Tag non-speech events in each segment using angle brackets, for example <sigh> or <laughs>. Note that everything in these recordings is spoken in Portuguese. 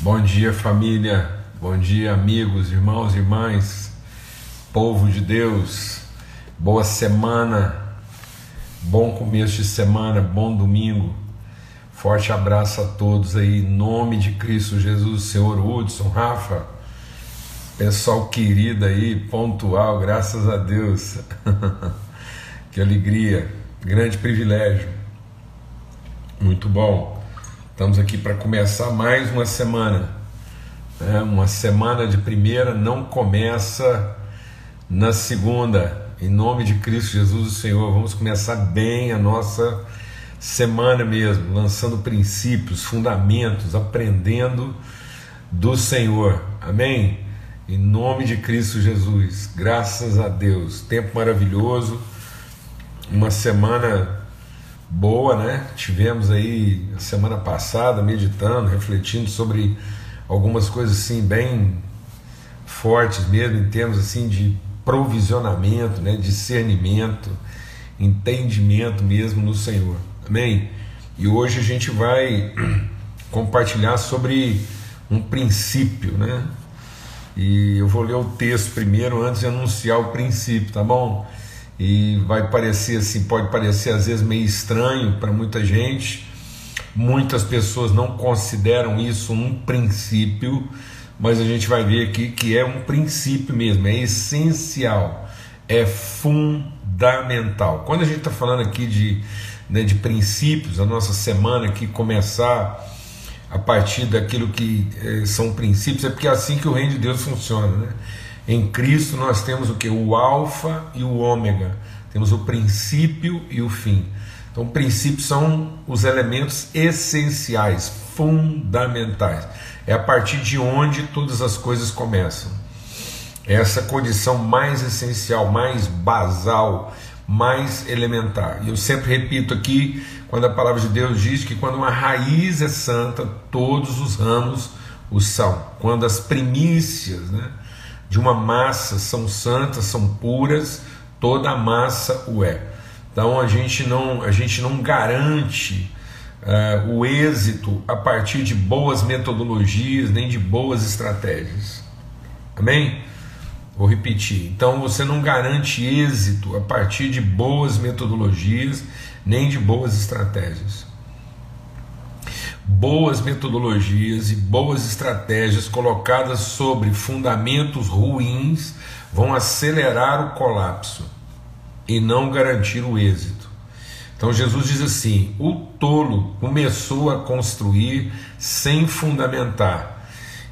Bom dia, família. Bom dia, amigos, irmãos, irmãs, povo de Deus. Boa semana. Bom começo de semana, bom domingo. Forte abraço a todos aí, em nome de Cristo Jesus, Senhor Hudson, Rafa, pessoal querido aí, pontual, graças a Deus. <laughs> que alegria, grande privilégio. Muito bom. Estamos aqui para começar mais uma semana. Né? Uma semana de primeira não começa na segunda. Em nome de Cristo Jesus, o Senhor, vamos começar bem a nossa semana mesmo, lançando princípios, fundamentos, aprendendo do Senhor. Amém? Em nome de Cristo Jesus, graças a Deus. Tempo maravilhoso, uma semana boa, né? Tivemos aí semana passada meditando, refletindo sobre algumas coisas assim bem fortes mesmo em termos assim de provisionamento, né? Discernimento, entendimento mesmo no Senhor. Amém? E hoje a gente vai <clears throat> compartilhar sobre um princípio, né? E eu vou ler o texto primeiro antes de anunciar o princípio, tá bom? E vai parecer assim, pode parecer às vezes meio estranho para muita gente. Muitas pessoas não consideram isso um princípio, mas a gente vai ver aqui que é um princípio mesmo, é essencial, é fundamental. Quando a gente está falando aqui de né, de princípios, a nossa semana que começar a partir daquilo que eh, são princípios, é porque é assim que o reino de Deus funciona. Né? Em Cristo nós temos o que? O Alfa e o Ômega, temos o princípio e o fim. Então, princípios são os elementos essenciais, fundamentais. É a partir de onde todas as coisas começam. É essa condição mais essencial, mais basal, mais elementar. E eu sempre repito aqui, quando a palavra de Deus diz que quando uma raiz é santa, todos os ramos o são. Quando as primícias né, de uma massa são santas, são puras, toda a massa o é. Então a gente não, a gente não garante uh, o êxito a partir de boas metodologias, nem de boas estratégias. Amém? Vou repetir. Então você não garante êxito a partir de boas metodologias nem de boas estratégias. Boas metodologias e boas estratégias colocadas sobre fundamentos ruins vão acelerar o colapso e não garantir o êxito. Então Jesus diz assim: o tolo começou a construir sem fundamentar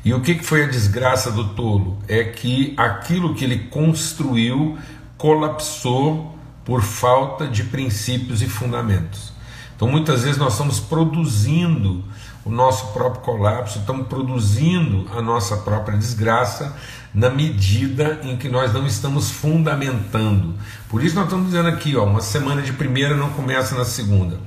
e o que foi a desgraça do tolo? É que aquilo que ele construiu colapsou por falta de princípios e fundamentos. Então muitas vezes nós estamos produzindo o nosso próprio colapso, estamos produzindo a nossa própria desgraça na medida em que nós não estamos fundamentando. Por isso nós estamos dizendo aqui, ó, uma semana de primeira não começa na segunda.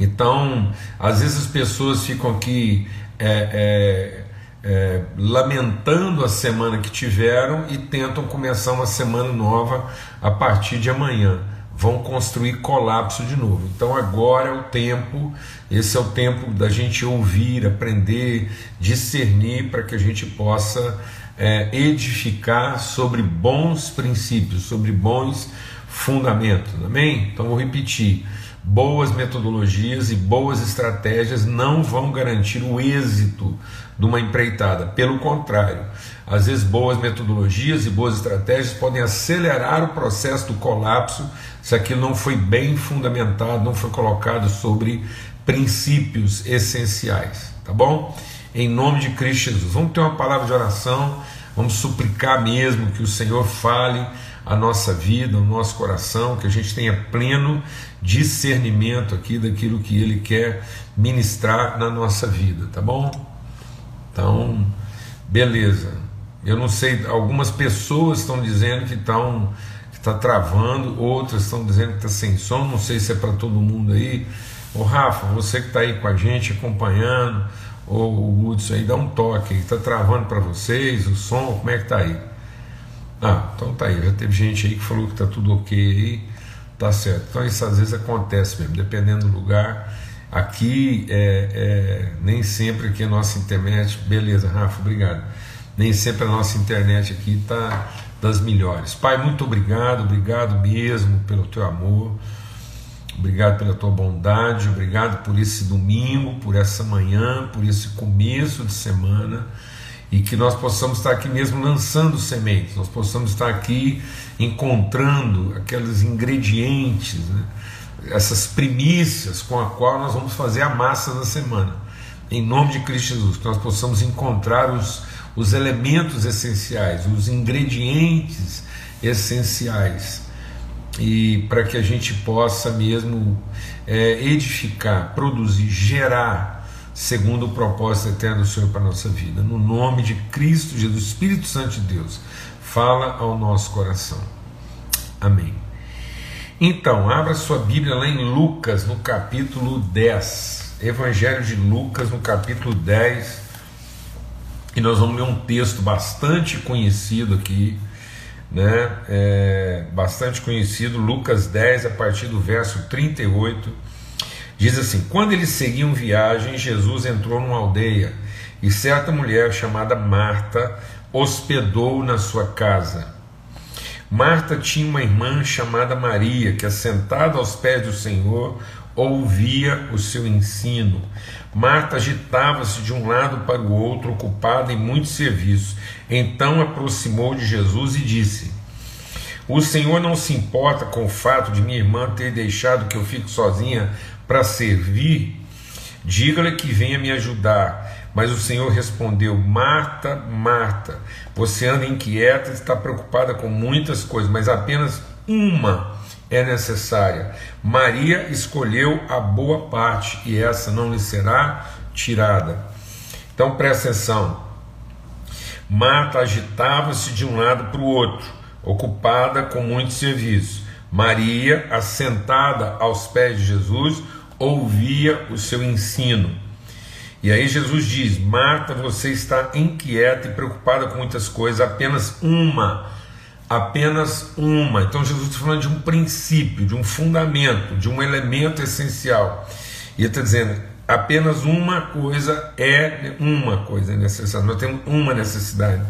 Então, às vezes as pessoas ficam aqui é, é, é, lamentando a semana que tiveram e tentam começar uma semana nova a partir de amanhã. Vão construir colapso de novo. Então agora é o tempo, esse é o tempo da gente ouvir, aprender, discernir para que a gente possa é, edificar sobre bons princípios, sobre bons fundamentos. Amém? Então vou repetir boas metodologias e boas estratégias não vão garantir o êxito de uma empreitada. Pelo contrário, às vezes boas metodologias e boas estratégias podem acelerar o processo do colapso se aquilo não foi bem fundamentado, não foi colocado sobre princípios essenciais, tá bom? Em nome de Cristo Jesus. Vamos ter uma palavra de oração, vamos suplicar mesmo que o Senhor fale a nossa vida, o nosso coração, que a gente tenha pleno discernimento aqui daquilo que Ele quer ministrar na nossa vida, tá bom? Então, beleza. Eu não sei, algumas pessoas estão dizendo que estão que está travando, outras estão dizendo que está sem som, não sei se é para todo mundo aí. Ô Rafa, você que está aí com a gente acompanhando, ou o Hudson aí, dá um toque, está travando para vocês o som, como é que está aí? Ah, então tá aí. Já teve gente aí que falou que tá tudo ok aí, tá certo. Então isso às vezes acontece mesmo, dependendo do lugar, Aqui é, é, nem sempre aqui a nossa internet, beleza, Rafa, obrigado. Nem sempre a nossa internet aqui está das melhores. Pai, muito obrigado, obrigado mesmo pelo teu amor, obrigado pela tua bondade, obrigado por esse domingo, por essa manhã, por esse começo de semana e que nós possamos estar aqui mesmo lançando sementes, nós possamos estar aqui encontrando aqueles ingredientes, né? Essas primícias com a qual nós vamos fazer a massa da semana. Em nome de Cristo Jesus, que nós possamos encontrar os, os elementos essenciais, os ingredientes essenciais, e para que a gente possa mesmo é, edificar, produzir, gerar segundo o propósito eterno do Senhor para a nossa vida. No nome de Cristo Jesus, Espírito Santo de Deus, fala ao nosso coração. Amém. Então, abra sua Bíblia lá em Lucas, no capítulo 10. Evangelho de Lucas, no capítulo 10. E nós vamos ler um texto bastante conhecido aqui, né? É, bastante conhecido, Lucas 10, a partir do verso 38 Diz assim: Quando eles seguiam viagem, Jesus entrou numa aldeia e certa mulher chamada Marta hospedou na sua casa. Marta tinha uma irmã chamada Maria, que, assentada aos pés do Senhor, ouvia o seu ensino. Marta agitava-se de um lado para o outro, ocupada em muitos serviços. Então aproximou de Jesus e disse: O Senhor não se importa com o fato de minha irmã ter deixado que eu fique sozinha para servir, diga-lhe que venha me ajudar. Mas o Senhor respondeu: Marta, Marta, você anda inquieta, está preocupada com muitas coisas, mas apenas uma é necessária. Maria escolheu a boa parte e essa não lhe será tirada. Então presta atenção. Marta agitava-se de um lado para o outro, ocupada com muito serviço. Maria, assentada aos pés de Jesus, ouvia o seu ensino. E aí Jesus diz: Marta, você está inquieta e preocupada com muitas coisas, apenas uma, apenas uma. Então Jesus está falando de um princípio, de um fundamento, de um elemento essencial. E ele está dizendo: apenas uma coisa é uma coisa necessária. Nós temos uma necessidade.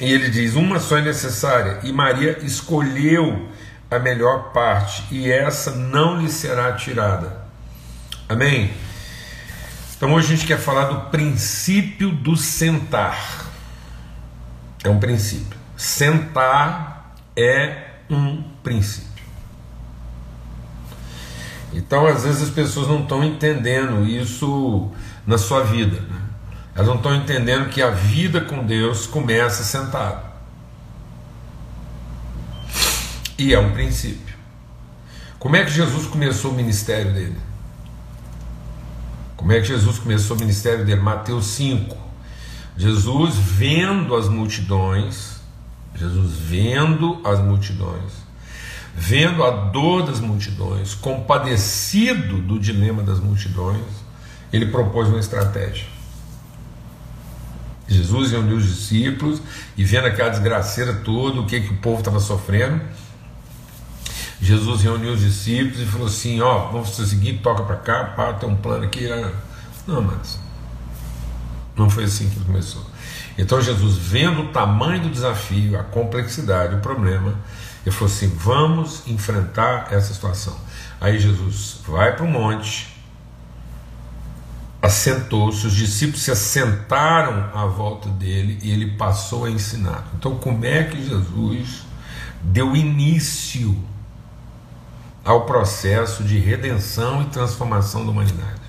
E ele diz: uma só é necessária. E Maria escolheu a melhor parte, e essa não lhe será tirada. Amém? Então hoje a gente quer falar do princípio do sentar. É um princípio. Sentar é um princípio. Então, às vezes, as pessoas não estão entendendo isso na sua vida. Né? Elas não estão entendendo que a vida com Deus começa sentado. E é um princípio. Como é que Jesus começou o ministério dele? Como é que Jesus começou o ministério dele? Mateus 5. Jesus vendo as multidões, Jesus vendo as multidões, vendo a dor das multidões, compadecido do dilema das multidões, ele propôs uma estratégia. Jesus reuniu os discípulos e vendo aquela desgraceira toda, o que, que o povo estava sofrendo, Jesus reuniu os discípulos e falou assim: Ó, vamos seguinte, toca para cá, pá, tem um plano aqui. Ah, não, mas não foi assim que começou. Então Jesus, vendo o tamanho do desafio, a complexidade, o problema, ele falou assim: vamos enfrentar essa situação. Aí Jesus vai para o monte, assentou-se, os discípulos se assentaram à volta dele e ele passou a ensinar. Então, como é que Jesus deu início ao processo de redenção e transformação da humanidade.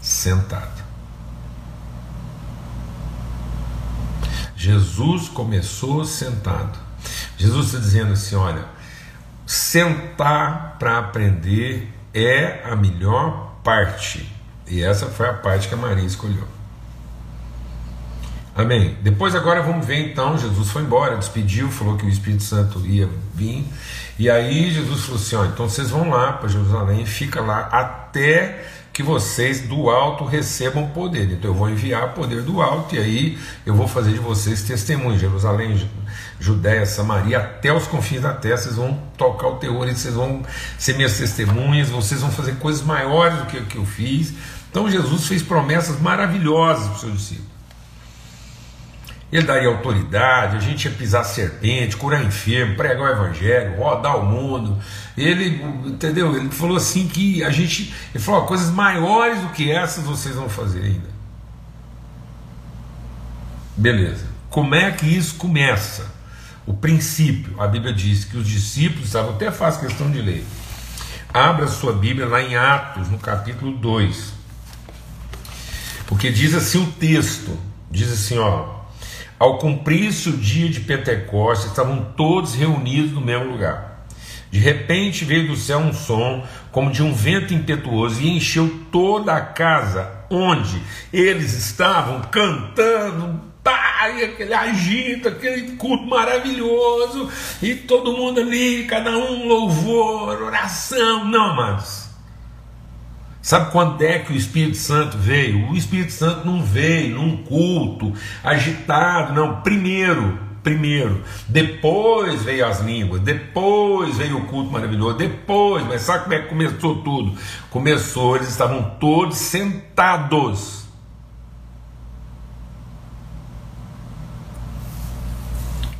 Sentado. Jesus começou sentado. Jesus está dizendo assim: olha, sentar para aprender é a melhor parte. E essa foi a parte que a Maria escolheu. Amém. Depois agora vamos ver então, Jesus foi embora, despediu, falou que o Espírito Santo ia vir. E aí Jesus falou assim: ó, então vocês vão lá para Jerusalém, fica lá até que vocês do alto recebam poder. Então eu vou enviar poder do alto e aí eu vou fazer de vocês testemunho. Jerusalém, Judéia, Samaria, até os confins da terra, vocês vão tocar o terror e vocês vão ser minhas testemunhas, vocês vão fazer coisas maiores do que, que eu fiz Então Jesus fez promessas maravilhosas para os seus discípulos. Ele daria autoridade, a gente ia pisar serpente, curar enfermo, pregar o evangelho, rodar o mundo. Ele, entendeu? Ele falou assim que a gente, ele falou, coisas maiores do que essas vocês vão fazer ainda. Beleza. Como é que isso começa? O princípio, a Bíblia diz que os discípulos estavam, até faz questão de ler. Abra sua Bíblia lá em Atos, no capítulo 2. Porque diz assim o texto: diz assim, ó. Ao cumprir-se o dia de Pentecostes, estavam todos reunidos no mesmo lugar. De repente veio do céu um som, como de um vento impetuoso, e encheu toda a casa onde eles estavam cantando, e aquele agito, aquele culto maravilhoso, e todo mundo ali, cada um louvor, oração. Não, amados. Sabe quando é que o Espírito Santo veio? O Espírito Santo não veio num culto agitado, não. Primeiro, primeiro, depois veio as línguas, depois veio o culto maravilhoso, depois, mas sabe como é que começou tudo? Começou, eles estavam todos sentados.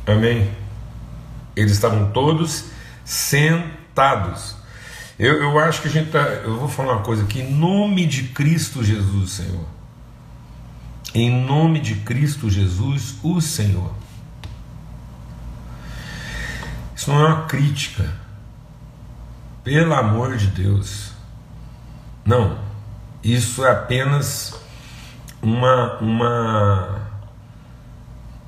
Amém? Eles estavam todos sentados. Eu, eu acho que a gente tá. Eu vou falar uma coisa aqui, em nome de Cristo Jesus, Senhor. Em nome de Cristo Jesus, o Senhor. Isso não é uma crítica. Pelo amor de Deus. Não. Isso é apenas uma uma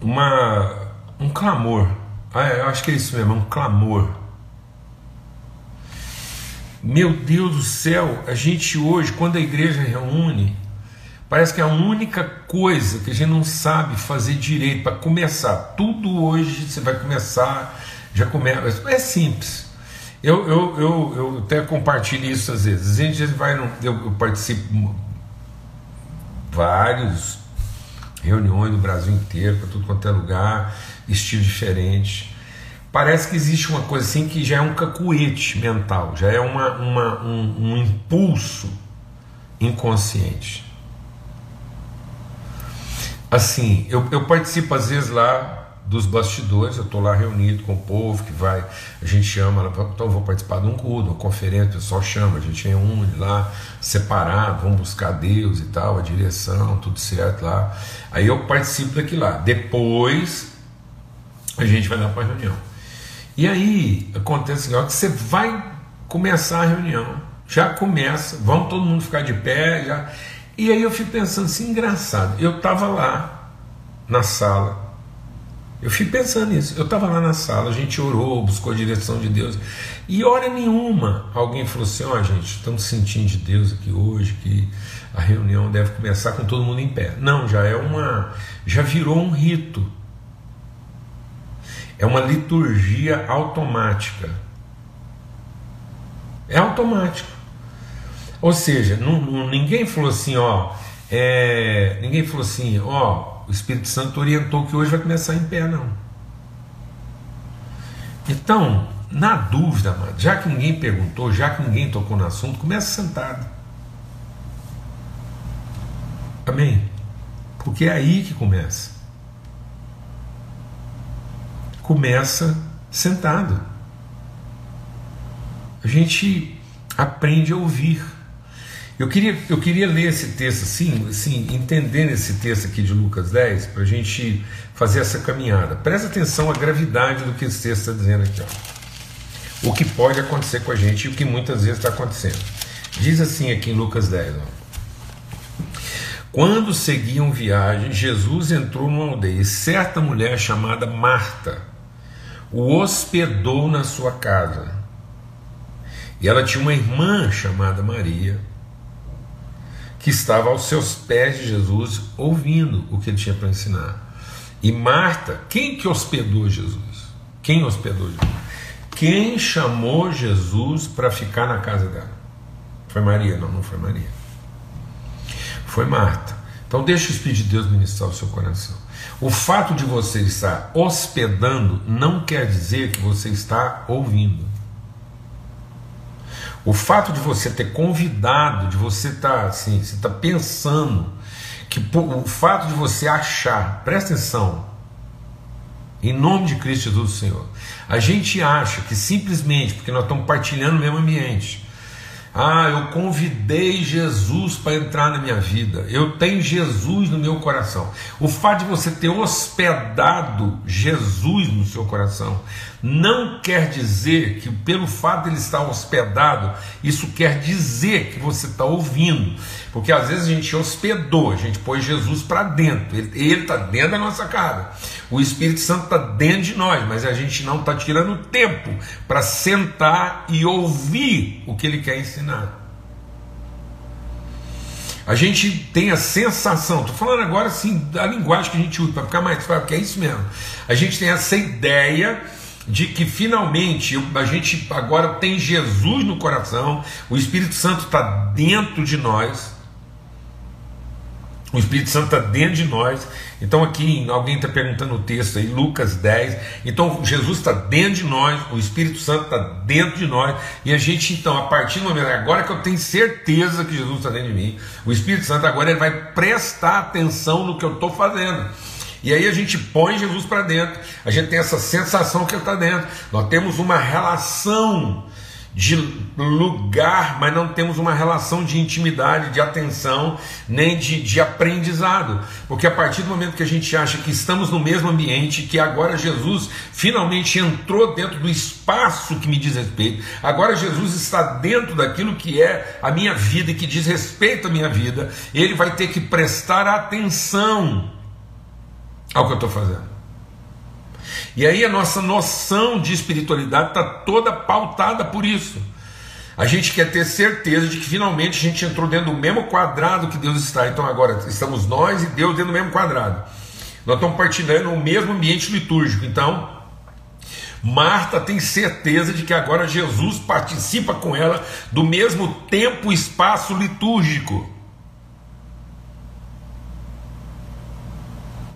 uma um clamor. Ah, eu acho que é isso mesmo, um clamor meu Deus do céu, a gente hoje, quando a igreja reúne, parece que é a única coisa que a gente não sabe fazer direito para começar. Tudo hoje você vai começar, já começa. É simples. Eu, eu, eu, eu até compartilho isso às vezes. A gente vai, eu participo vários reuniões no Brasil inteiro, para tudo quanto é lugar, estilo diferente parece que existe uma coisa assim que já é um cacuete mental, já é uma, uma um, um impulso inconsciente. Assim, eu, eu participo às vezes lá dos bastidores, eu estou lá reunido com o povo que vai, a gente chama, então vou participar de um culto, uma conferência, o pessoal chama, a gente reúne lá, separado, vamos buscar Deus e tal, a direção, tudo certo lá. Aí eu participo daqui lá. Depois a gente vai lá para a reunião. E aí acontece que você vai começar a reunião, já começa, vamos todo mundo ficar de pé, já. E aí eu fico pensando assim, engraçado, eu estava lá na sala, eu fico pensando nisso, eu estava lá na sala, a gente orou, buscou a direção de Deus, e hora nenhuma alguém falou assim, ó oh, gente, estamos sentindo de Deus aqui hoje, que a reunião deve começar com todo mundo em pé. Não, já é uma. já virou um rito. É uma liturgia automática. É automático. Ou seja, não, não, ninguém falou assim, ó, é, ninguém falou assim, ó, o Espírito Santo orientou que hoje vai começar em pé, não. Então, na dúvida, já que ninguém perguntou, já que ninguém tocou no assunto, começa sentado. Amém? Porque é aí que começa começa sentado. A gente aprende a ouvir. Eu queria, eu queria ler esse texto assim, assim, entendendo esse texto aqui de Lucas 10, para a gente fazer essa caminhada. Presta atenção à gravidade do que esse texto está dizendo aqui. Ó. O que pode acontecer com a gente e o que muitas vezes está acontecendo. Diz assim aqui em Lucas 10. Ó. Quando seguiam viagem, Jesus entrou numa aldeia e certa mulher chamada Marta o hospedou na sua casa. E ela tinha uma irmã chamada Maria, que estava aos seus pés de Jesus, ouvindo o que ele tinha para ensinar. E Marta, quem que hospedou Jesus? Quem hospedou Jesus? Quem chamou Jesus para ficar na casa dela? Foi Maria? Não, não foi Maria. Foi Marta. Então deixa o Espírito de Deus ministrar o seu coração. O fato de você estar hospedando não quer dizer que você está ouvindo. O fato de você ter convidado, de você estar tá, assim, você está pensando, que o fato de você achar, presta atenção, em nome de Cristo Jesus Senhor, a gente acha que simplesmente porque nós estamos partilhando o mesmo ambiente, ah, eu convidei Jesus para entrar na minha vida. Eu tenho Jesus no meu coração. O fato de você ter hospedado Jesus no seu coração não quer dizer que, pelo fato de ele estar hospedado, isso quer dizer que você está ouvindo. Porque às vezes a gente hospedou, a gente pôs Jesus para dentro, ele está dentro da nossa casa. O Espírito Santo está dentro de nós, mas a gente não está tirando tempo para sentar e ouvir o que ele quer ensinar. A gente tem a sensação, estou falando agora assim da linguagem que a gente usa para ficar mais claro, porque é isso mesmo. A gente tem essa ideia de que finalmente a gente agora tem Jesus no coração, o Espírito Santo está dentro de nós, o Espírito Santo está dentro de nós. Então, aqui alguém está perguntando o texto aí, Lucas 10. Então, Jesus está dentro de nós, o Espírito Santo está dentro de nós. E a gente, então, a partir do momento, agora que eu tenho certeza que Jesus está dentro de mim, o Espírito Santo agora ele vai prestar atenção no que eu estou fazendo. E aí a gente põe Jesus para dentro, a gente tem essa sensação que ele está dentro. Nós temos uma relação de lugar, mas não temos uma relação de intimidade, de atenção, nem de, de aprendizado. Porque a partir do momento que a gente acha que estamos no mesmo ambiente, que agora Jesus finalmente entrou dentro do espaço que me diz respeito, agora Jesus está dentro daquilo que é a minha vida e que diz respeito à minha vida, ele vai ter que prestar atenção ao que eu estou fazendo. E aí a nossa noção de espiritualidade está toda pautada por isso. A gente quer ter certeza de que finalmente a gente entrou dentro do mesmo quadrado que Deus está. Então agora estamos nós e Deus dentro do mesmo quadrado. Nós estamos partilhando o mesmo ambiente litúrgico. Então, Marta tem certeza de que agora Jesus participa com ela do mesmo tempo e espaço litúrgico.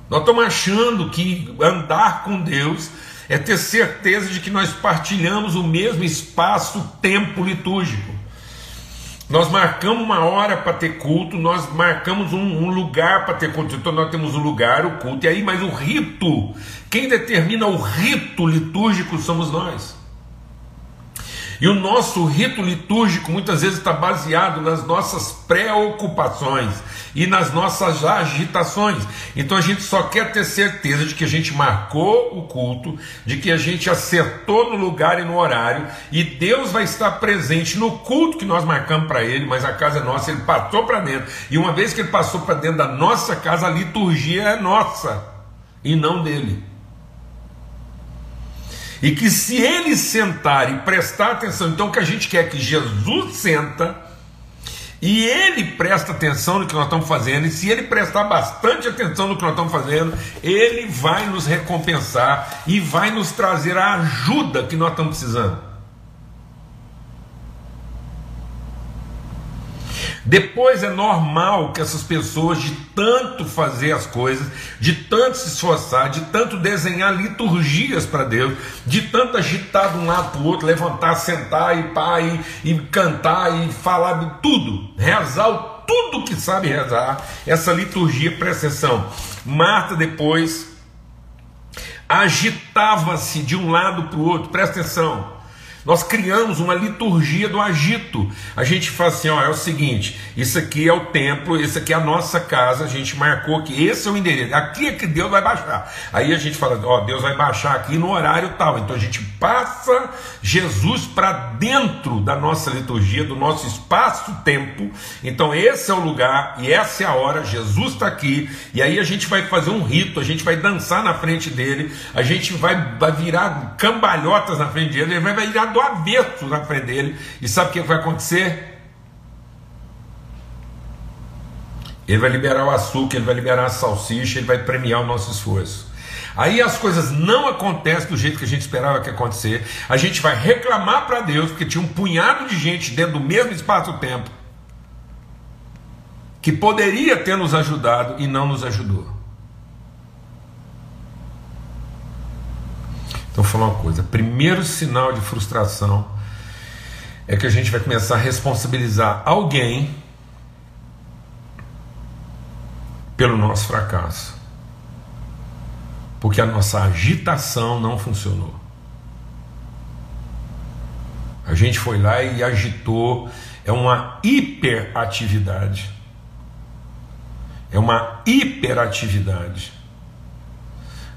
Nós estamos achando que andar com Deus é ter certeza de que nós partilhamos o mesmo espaço-tempo litúrgico. Nós marcamos uma hora para ter culto, nós marcamos um, um lugar para ter culto. Então nós temos o um lugar, o culto, e aí, mas o rito, quem determina o rito litúrgico somos nós. E o nosso rito litúrgico muitas vezes está baseado nas nossas preocupações e nas nossas agitações. Então a gente só quer ter certeza de que a gente marcou o culto, de que a gente acertou no lugar e no horário, e Deus vai estar presente no culto que nós marcamos para Ele, mas a casa é nossa, Ele passou para dentro. E uma vez que Ele passou para dentro da nossa casa, a liturgia é nossa e não dele. E que se ele sentar e prestar atenção, então o que a gente quer é que Jesus senta e ele presta atenção no que nós estamos fazendo, e se ele prestar bastante atenção no que nós estamos fazendo, ele vai nos recompensar e vai nos trazer a ajuda que nós estamos precisando. Depois é normal que essas pessoas, de tanto fazer as coisas, de tanto se esforçar, de tanto desenhar liturgias para Deus, de tanto agitar de um lado para o outro, levantar, sentar e pá, e, e cantar e falar de tudo, rezar tudo que sabe rezar, essa liturgia, presta atenção. Marta depois agitava-se de um lado para o outro, presta atenção. Nós criamos uma liturgia do agito. A gente fala assim: ó, é o seguinte, isso aqui é o templo, isso aqui é a nossa casa, a gente marcou que esse é o endereço, aqui é que Deus vai baixar. Aí a gente fala: ó, Deus vai baixar aqui no horário tal. Então a gente passa Jesus para dentro da nossa liturgia, do nosso espaço-tempo. Então esse é o lugar e essa é a hora, Jesus está aqui. E aí a gente vai fazer um rito, a gente vai dançar na frente dele, a gente vai virar cambalhotas na frente dele, ele vai virar avesso na frente dele. E sabe o que vai acontecer? Ele vai liberar o açúcar, ele vai liberar a salsicha, ele vai premiar o nosso esforço. Aí as coisas não acontecem do jeito que a gente esperava que acontecer. A gente vai reclamar para Deus porque tinha um punhado de gente dentro do mesmo espaço-tempo que poderia ter nos ajudado e não nos ajudou. Então, vou falar uma coisa: primeiro sinal de frustração é que a gente vai começar a responsabilizar alguém pelo nosso fracasso. Porque a nossa agitação não funcionou. A gente foi lá e agitou, é uma hiperatividade. É uma hiperatividade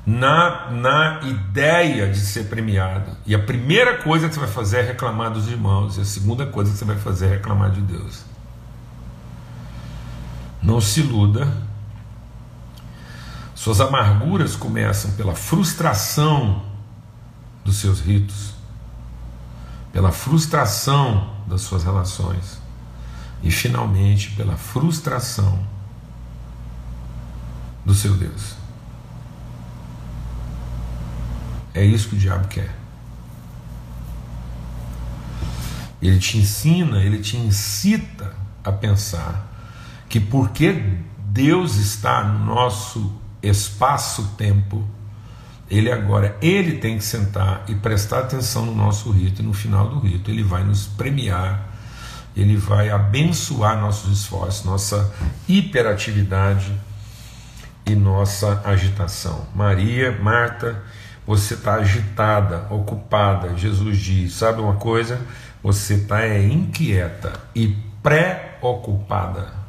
na, na ideia de ser premiado. E a primeira coisa que você vai fazer é reclamar dos irmãos, e a segunda coisa que você vai fazer é reclamar de Deus. Não se iluda. Suas amarguras começam pela frustração dos seus ritos, pela frustração das suas relações e, finalmente, pela frustração do seu Deus. É isso que o diabo quer. Ele te ensina, ele te incita a pensar que porque Deus está no nosso espaço-tempo, ele agora, ele tem que sentar e prestar atenção no nosso rito, e no final do rito ele vai nos premiar, ele vai abençoar nossos esforços, nossa hiperatividade e nossa agitação. Maria, Marta você está agitada, ocupada. Jesus diz: sabe uma coisa? Você está é, inquieta e preocupada.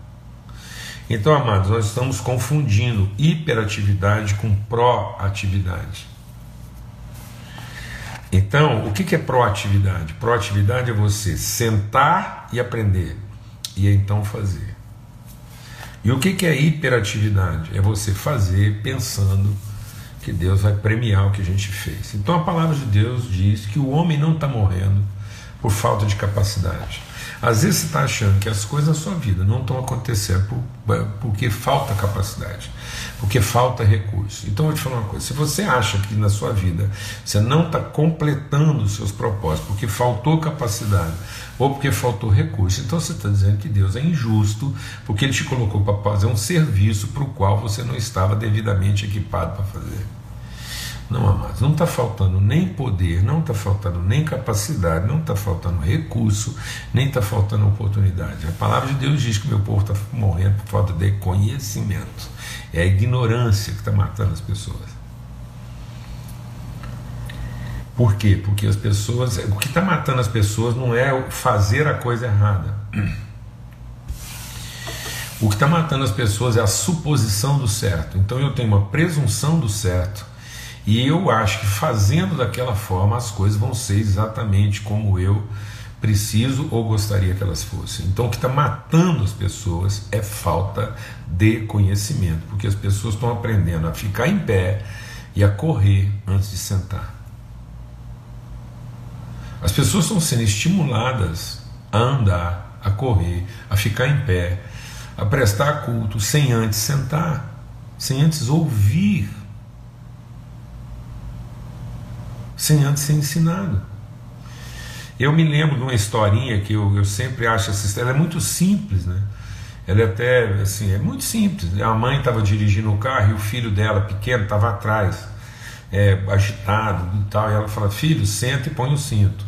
Então, amados, nós estamos confundindo hiperatividade com proatividade. Então, o que é proatividade? Proatividade é você sentar e aprender, e então fazer. E o que é hiperatividade? É você fazer pensando que Deus vai premiar o que a gente fez. Então a palavra de Deus diz que o homem não está morrendo por falta de capacidade. Às vezes você está achando que as coisas na sua vida não estão acontecendo por, porque falta capacidade, porque falta recurso. Então eu vou te falar uma coisa: se você acha que na sua vida você não está completando os seus propósitos porque faltou capacidade ou porque faltou recurso, então você está dizendo que Deus é injusto porque Ele te colocou para fazer um serviço para o qual você não estava devidamente equipado para fazer. Não, amados, não está faltando nem poder, não está faltando nem capacidade, não está faltando recurso, nem está faltando oportunidade. A palavra de Deus diz que meu povo está morrendo por falta de conhecimento. É a ignorância que está matando as pessoas. Por quê? Porque as pessoas. O que está matando as pessoas não é fazer a coisa errada. O que está matando as pessoas é a suposição do certo. Então eu tenho uma presunção do certo e eu acho que fazendo daquela forma as coisas vão ser exatamente como eu preciso ou gostaria que elas fossem. Então o que está matando as pessoas é falta de conhecimento, porque as pessoas estão aprendendo a ficar em pé e a correr antes de sentar. As pessoas estão sendo estimuladas a andar, a correr, a ficar em pé, a prestar culto sem antes sentar, sem antes ouvir sem antes ser ensinado. Eu me lembro de uma historinha que eu, eu sempre acho essa história, ela é muito simples, né? Ela é até assim, é muito simples. A mãe estava dirigindo o carro e o filho dela, pequeno, estava atrás, é, agitado e tal. E ela fala: Filho, senta e põe o cinto.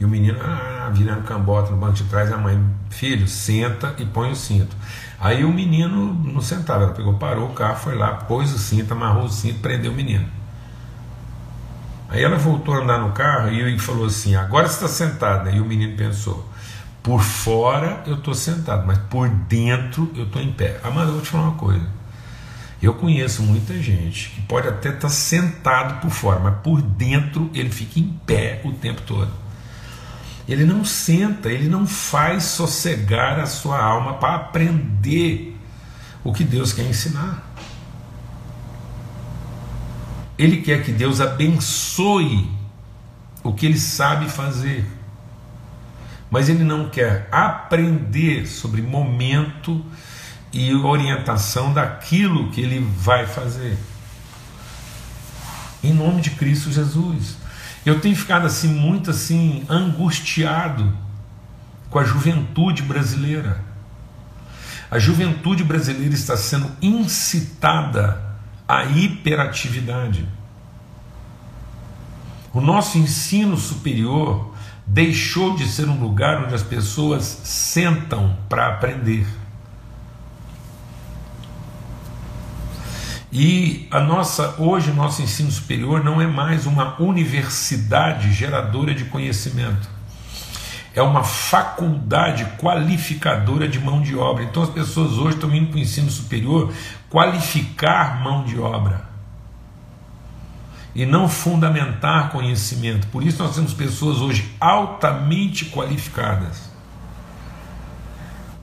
E o menino, ah, virando cambota no banco de trás, a mãe, filho, senta e põe o cinto. Aí o menino não sentava, ela pegou, parou o carro, foi lá, pôs o cinto, amarrou o cinto, prendeu o menino. Aí ela voltou a andar no carro e falou assim: Agora você está sentada. E o menino pensou: Por fora eu estou sentado, mas por dentro eu estou em pé. Amado, eu vou te falar uma coisa. Eu conheço muita gente que pode até estar tá sentado por fora, mas por dentro ele fica em pé o tempo todo. Ele não senta, ele não faz sossegar a sua alma para aprender o que Deus quer ensinar. Ele quer que Deus abençoe o que ele sabe fazer. Mas ele não quer aprender sobre momento e orientação daquilo que ele vai fazer. Em nome de Cristo Jesus. Eu tenho ficado assim muito assim angustiado com a juventude brasileira. A juventude brasileira está sendo incitada a hiperatividade. O nosso ensino superior deixou de ser um lugar onde as pessoas sentam para aprender. E a nossa hoje nosso ensino superior não é mais uma universidade geradora de conhecimento. É uma faculdade qualificadora de mão de obra. Então as pessoas hoje estão indo para o ensino superior qualificar mão de obra e não fundamentar conhecimento. Por isso nós temos pessoas hoje altamente qualificadas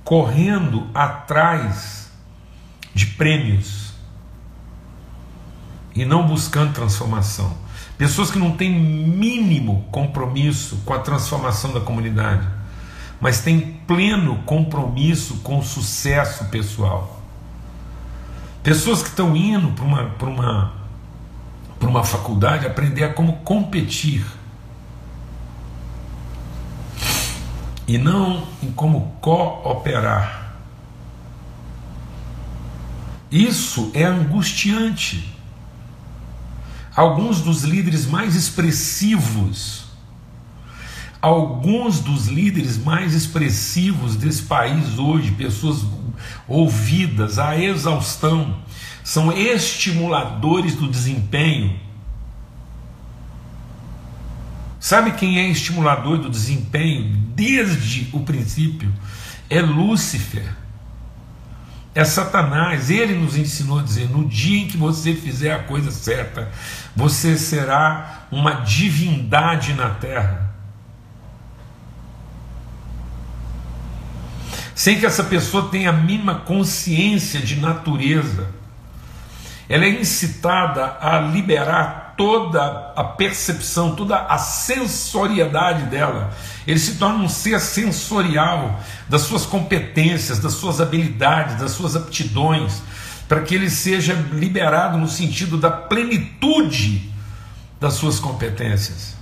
correndo atrás de prêmios e não buscando transformação. Pessoas que não têm mínimo compromisso com a transformação da comunidade, mas têm pleno compromisso com o sucesso pessoal. Pessoas que estão indo para uma, para uma, para uma faculdade aprender a como competir. E não em como cooperar. Isso é angustiante. Alguns dos líderes mais expressivos, alguns dos líderes mais expressivos desse país hoje, pessoas ouvidas à exaustão, são estimuladores do desempenho. Sabe quem é estimulador do desempenho desde o princípio? É Lúcifer é Satanás. Ele nos ensinou a dizer: no dia em que você fizer a coisa certa, você será uma divindade na terra. Sem que essa pessoa tenha a mínima consciência de natureza, ela é incitada a liberar toda a percepção, toda a sensoriedade dela. Ele se torna um ser sensorial das suas competências, das suas habilidades, das suas aptidões, para que ele seja liberado no sentido da plenitude das suas competências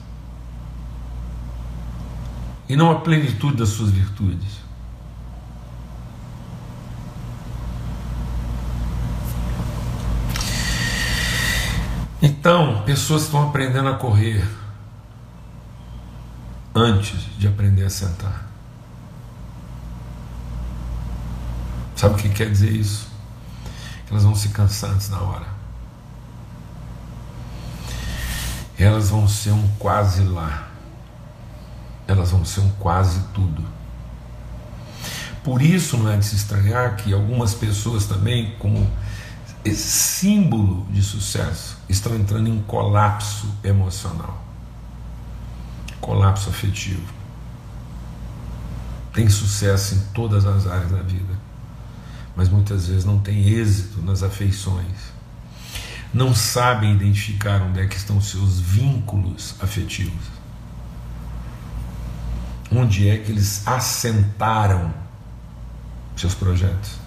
e não a plenitude das suas virtudes. Então, pessoas estão aprendendo a correr antes de aprender a sentar. Sabe o que quer dizer isso? Que elas vão se cansar antes da hora. Elas vão ser um quase lá. Elas vão ser um quase tudo. Por isso não é de se estranhar que algumas pessoas também, como esse símbolo de sucesso, estão entrando em colapso emocional, colapso afetivo. Tem sucesso em todas as áreas da vida, mas muitas vezes não tem êxito nas afeições. Não sabem identificar onde é que estão seus vínculos afetivos. Onde é que eles assentaram seus projetos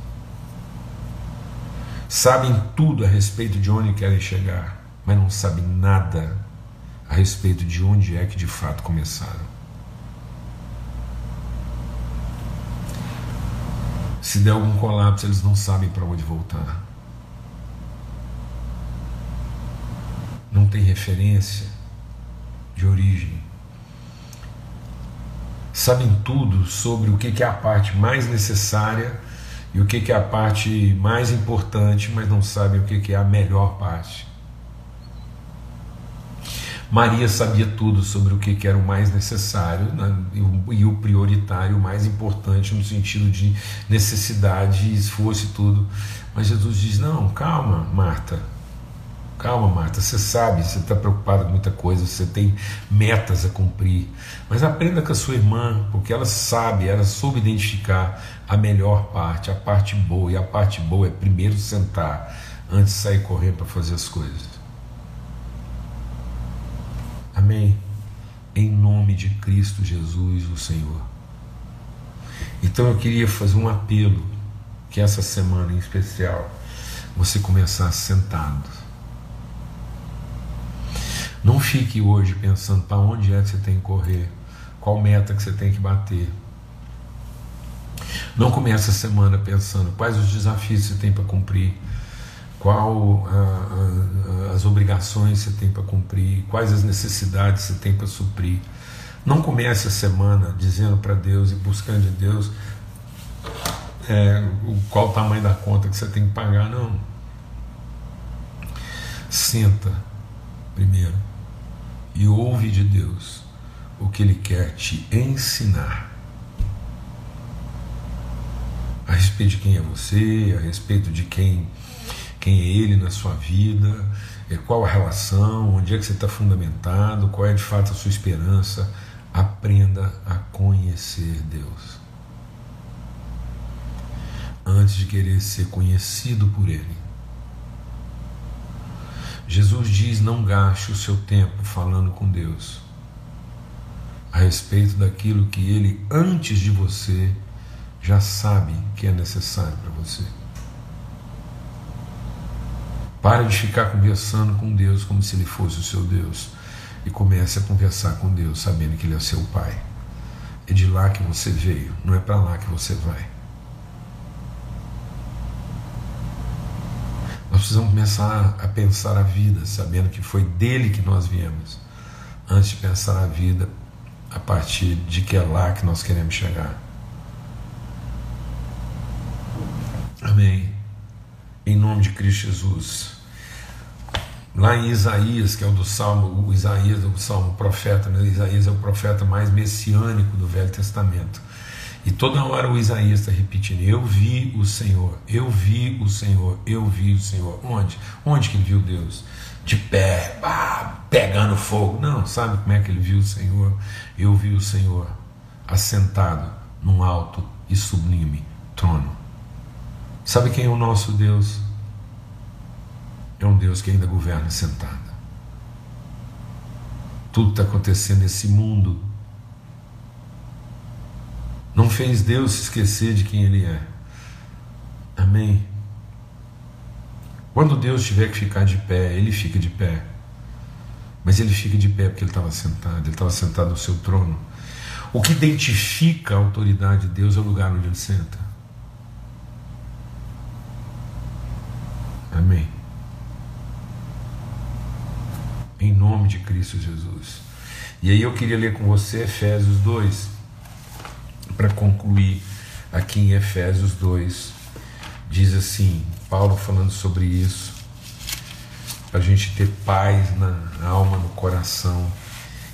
sabem tudo a respeito de onde querem chegar, mas não sabem nada a respeito de onde é que de fato começaram. Se der algum colapso, eles não sabem para onde voltar. Não tem referência de origem. Sabem tudo sobre o que é a parte mais necessária e o que, que é a parte mais importante, mas não sabem o que, que é a melhor parte. Maria sabia tudo sobre o que, que era o mais necessário né, e, o, prioritário, o mais importante no sentido de necessidade, esforço e tudo. Mas Jesus diz: Não, calma, Marta, Calma, Marta, você sabe, você está preocupada com muita coisa, você tem metas a cumprir, mas aprenda com a sua irmã, porque ela sabe, ela soube identificar a melhor parte, a parte boa, e a parte boa é primeiro sentar antes de sair correndo para fazer as coisas. Amém? Em nome de Cristo Jesus, o Senhor. Então eu queria fazer um apelo que essa semana em especial você começar sentado não fique hoje pensando para onde é que você tem que correr, qual meta que você tem que bater. Não comece a semana pensando quais os desafios você tem para cumprir, qual ah, ah, as obrigações você tem para cumprir, quais as necessidades você tem para suprir. Não comece a semana dizendo para Deus e buscando de Deus é, qual o tamanho da conta que você tem que pagar, não. Senta primeiro e ouve de Deus o que Ele quer te ensinar a respeito de quem é você, a respeito de quem, quem é Ele na sua vida, é, qual a relação, onde é que você está fundamentado, qual é de fato a sua esperança. Aprenda a conhecer Deus antes de querer ser conhecido por Ele. Jesus diz: não gaste o seu tempo falando com Deus a respeito daquilo que Ele, antes de você, já sabe que é necessário para você. Pare de ficar conversando com Deus como se Ele fosse o seu Deus e comece a conversar com Deus sabendo que Ele é seu Pai. É de lá que você veio, não é para lá que você vai. Nós precisamos começar a pensar a vida sabendo que foi dele que nós viemos, antes de pensar a vida a partir de que é lá que nós queremos chegar. Amém. Em nome de Cristo Jesus. Lá em Isaías, que é o do Salmo, o Isaías, o Salmo profeta, né? Isaías é o profeta mais messiânico do Velho Testamento. E toda hora o Isaías está repetindo: Eu vi o Senhor, eu vi o Senhor, eu vi o Senhor. Onde? Onde que ele viu Deus? De pé, pegando fogo. Não, sabe como é que ele viu o Senhor? Eu vi o Senhor assentado num alto e sublime trono. Sabe quem é o nosso Deus? É um Deus que ainda governa sentado. Tudo está acontecendo nesse mundo não fez Deus se esquecer de quem Ele é. Amém. Quando Deus tiver que ficar de pé, Ele fica de pé. Mas Ele fica de pé porque Ele estava sentado, Ele estava sentado no seu trono. O que identifica a autoridade de Deus é o lugar onde Ele senta. Amém. Em nome de Cristo Jesus. E aí eu queria ler com você Efésios 2 para concluir aqui em Efésios 2, diz assim: Paulo falando sobre isso, para a gente ter paz na alma, no coração.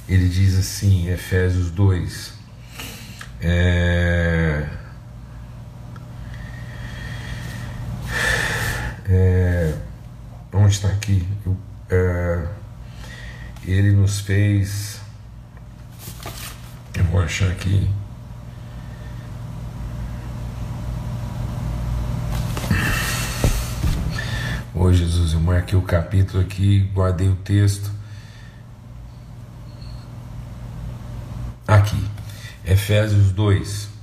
Ele diz assim, Efésios 2, é, é, está aqui? Eu, é, ele nos fez. Eu vou achar aqui. Oh, Jesus, eu marquei o capítulo aqui, guardei o texto. Aqui, Efésios 2.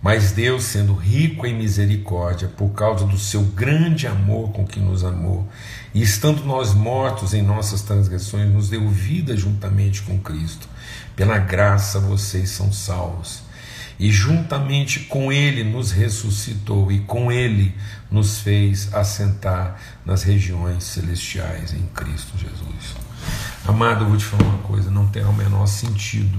Mas Deus, sendo rico em misericórdia, por causa do seu grande amor com que nos amou, e estando nós mortos em nossas transgressões, nos deu vida juntamente com Cristo. Pela graça vocês são salvos e juntamente com Ele nos ressuscitou e com Ele nos fez assentar nas regiões celestiais em Cristo Jesus. Amado, eu vou te falar uma coisa: não tem o menor sentido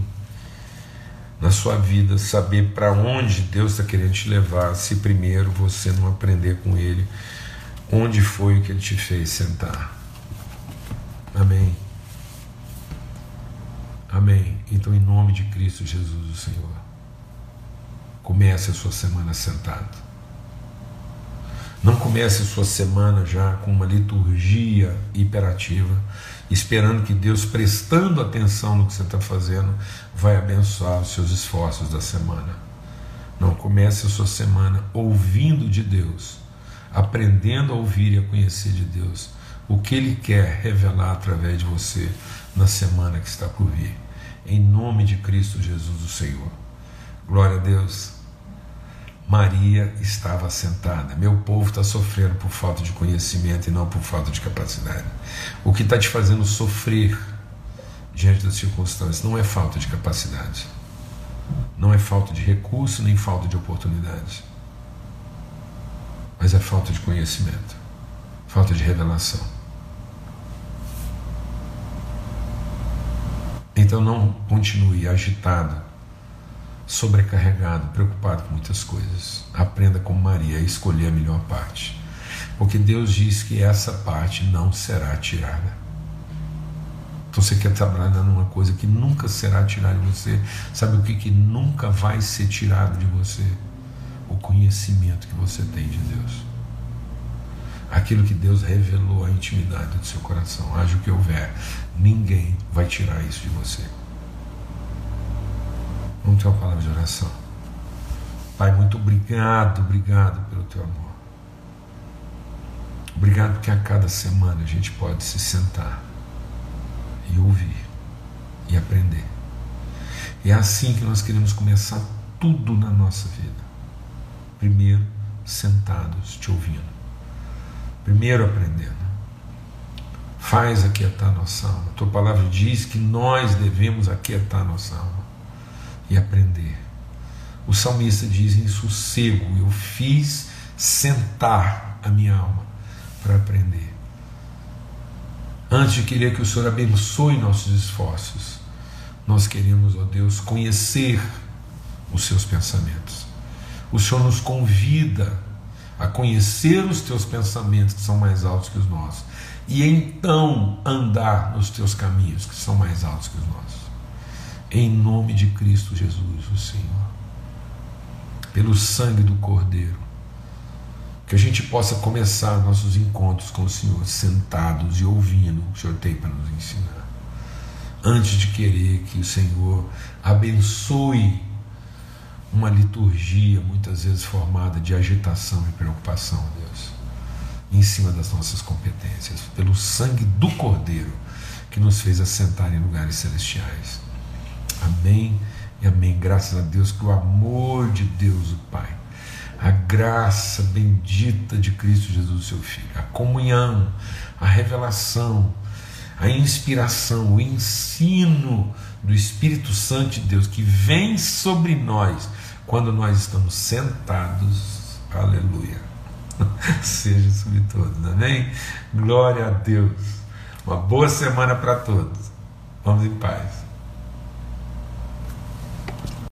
na sua vida saber para onde Deus está querendo te levar se primeiro você não aprender com Ele onde foi que Ele te fez sentar. Amém. Amém. Então, em nome de Cristo Jesus, o Senhor. Comece a sua semana sentado. Não comece a sua semana já com uma liturgia hiperativa, esperando que Deus, prestando atenção no que você está fazendo, vai abençoar os seus esforços da semana. Não, comece a sua semana ouvindo de Deus, aprendendo a ouvir e a conhecer de Deus o que Ele quer revelar através de você na semana que está por vir. Em nome de Cristo Jesus, o Senhor. Glória a Deus. Maria estava sentada. Meu povo está sofrendo por falta de conhecimento e não por falta de capacidade. O que está te fazendo sofrer diante das circunstâncias não é falta de capacidade, não é falta de recurso nem falta de oportunidade, mas é falta de conhecimento, falta de revelação. Então não continue agitado, sobrecarregado, preocupado com muitas coisas. Aprenda como Maria a escolher a melhor parte. Porque Deus diz que essa parte não será tirada. Então você quer trabalhar numa coisa que nunca será tirada de você. Sabe o que, que nunca vai ser tirado de você? O conhecimento que você tem de Deus. Aquilo que Deus revelou a intimidade do seu coração. Haja o que houver, ninguém vai tirar isso de você. Vamos ter uma palavra de oração. Pai, muito obrigado, obrigado pelo teu amor. Obrigado porque a cada semana a gente pode se sentar e ouvir e aprender. É assim que nós queremos começar tudo na nossa vida. Primeiro, sentados, te ouvindo. Primeiro, aprendendo. Faz aquietar nossa alma. A tua palavra diz que nós devemos aquietar nossa alma e aprender. O salmista diz em sossego: Eu fiz sentar a minha alma para aprender. Antes de querer que o Senhor abençoe nossos esforços, nós queremos, ó Deus, conhecer os seus pensamentos. O Senhor nos convida a conhecer os teus pensamentos que são mais altos que os nossos e então andar nos teus caminhos que são mais altos que os nossos. Em nome de Cristo Jesus, o Senhor, pelo sangue do Cordeiro, que a gente possa começar nossos encontros com o Senhor sentados e ouvindo o que o Senhor tem para nos ensinar. Antes de querer que o Senhor abençoe uma liturgia muitas vezes formada de agitação e preocupação, Deus, em cima das nossas competências, pelo sangue do Cordeiro que nos fez assentar em lugares celestiais. Amém e amém. Graças a Deus que o amor de Deus, o Pai, a graça bendita de Cristo Jesus, seu Filho, a comunhão, a revelação, a inspiração, o ensino do Espírito Santo de Deus que vem sobre nós quando nós estamos sentados, aleluia, <laughs> seja sobre todos, amém? Glória a Deus. Uma boa semana para todos. Vamos em paz.